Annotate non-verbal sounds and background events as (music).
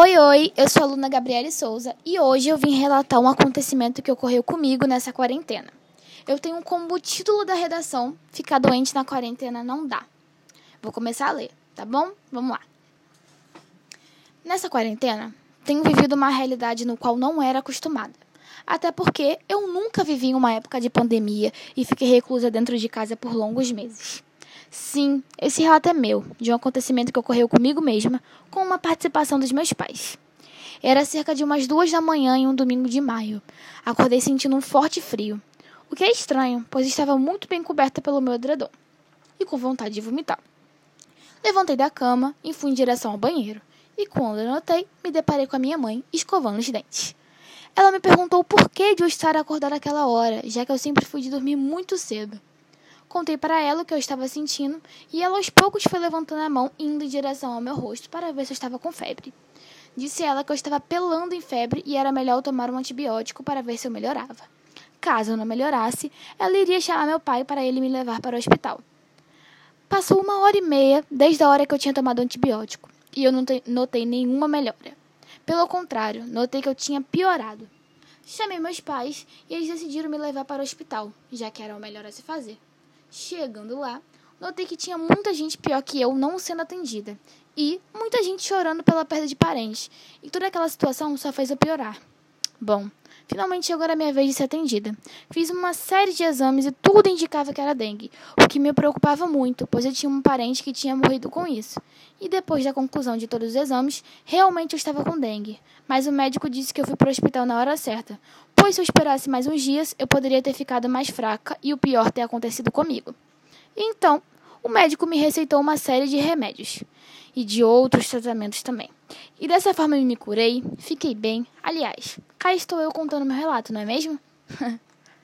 Oi, oi, eu sou a aluna Gabriele Souza e hoje eu vim relatar um acontecimento que ocorreu comigo nessa quarentena. Eu tenho como título da redação Ficar doente na quarentena não dá. Vou começar a ler, tá bom? Vamos lá. Nessa quarentena, tenho vivido uma realidade no qual não era acostumada. Até porque eu nunca vivi em uma época de pandemia e fiquei reclusa dentro de casa por longos meses. Sim, esse relato é meu, de um acontecimento que ocorreu comigo mesma, com uma participação dos meus pais. Era cerca de umas duas da manhã em um domingo de maio. Acordei sentindo um forte frio, o que é estranho, pois estava muito bem coberta pelo meu edredom e com vontade de vomitar. Levantei da cama e fui em direção ao banheiro, e quando eu notei, me deparei com a minha mãe escovando os dentes. Ela me perguntou por que de eu estar acordada àquela hora, já que eu sempre fui de dormir muito cedo. Contei para ela o que eu estava sentindo e ela aos poucos foi levantando a mão e indo em direção ao meu rosto para ver se eu estava com febre. Disse ela que eu estava pelando em febre e era melhor tomar um antibiótico para ver se eu melhorava. Caso eu não melhorasse, ela iria chamar meu pai para ele me levar para o hospital. Passou uma hora e meia desde a hora que eu tinha tomado o antibiótico e eu não notei nenhuma melhora. Pelo contrário, notei que eu tinha piorado. Chamei meus pais e eles decidiram me levar para o hospital, já que era o melhor a se fazer. Chegando lá, notei que tinha muita gente pior que eu não sendo atendida e muita gente chorando pela perda de parentes, e toda aquela situação só fez eu piorar. Bom, finalmente chegou a minha vez de ser atendida. Fiz uma série de exames e tudo indicava que era dengue, o que me preocupava muito, pois eu tinha um parente que tinha morrido com isso. E depois da conclusão de todos os exames, realmente eu estava com dengue, mas o médico disse que eu fui para o hospital na hora certa, pois se eu esperasse mais uns dias, eu poderia ter ficado mais fraca e o pior ter acontecido comigo. Então, o médico me receitou uma série de remédios e de outros tratamentos também. E dessa forma eu me curei, fiquei bem. Aliás, cá estou eu contando meu relato, não é mesmo? (laughs)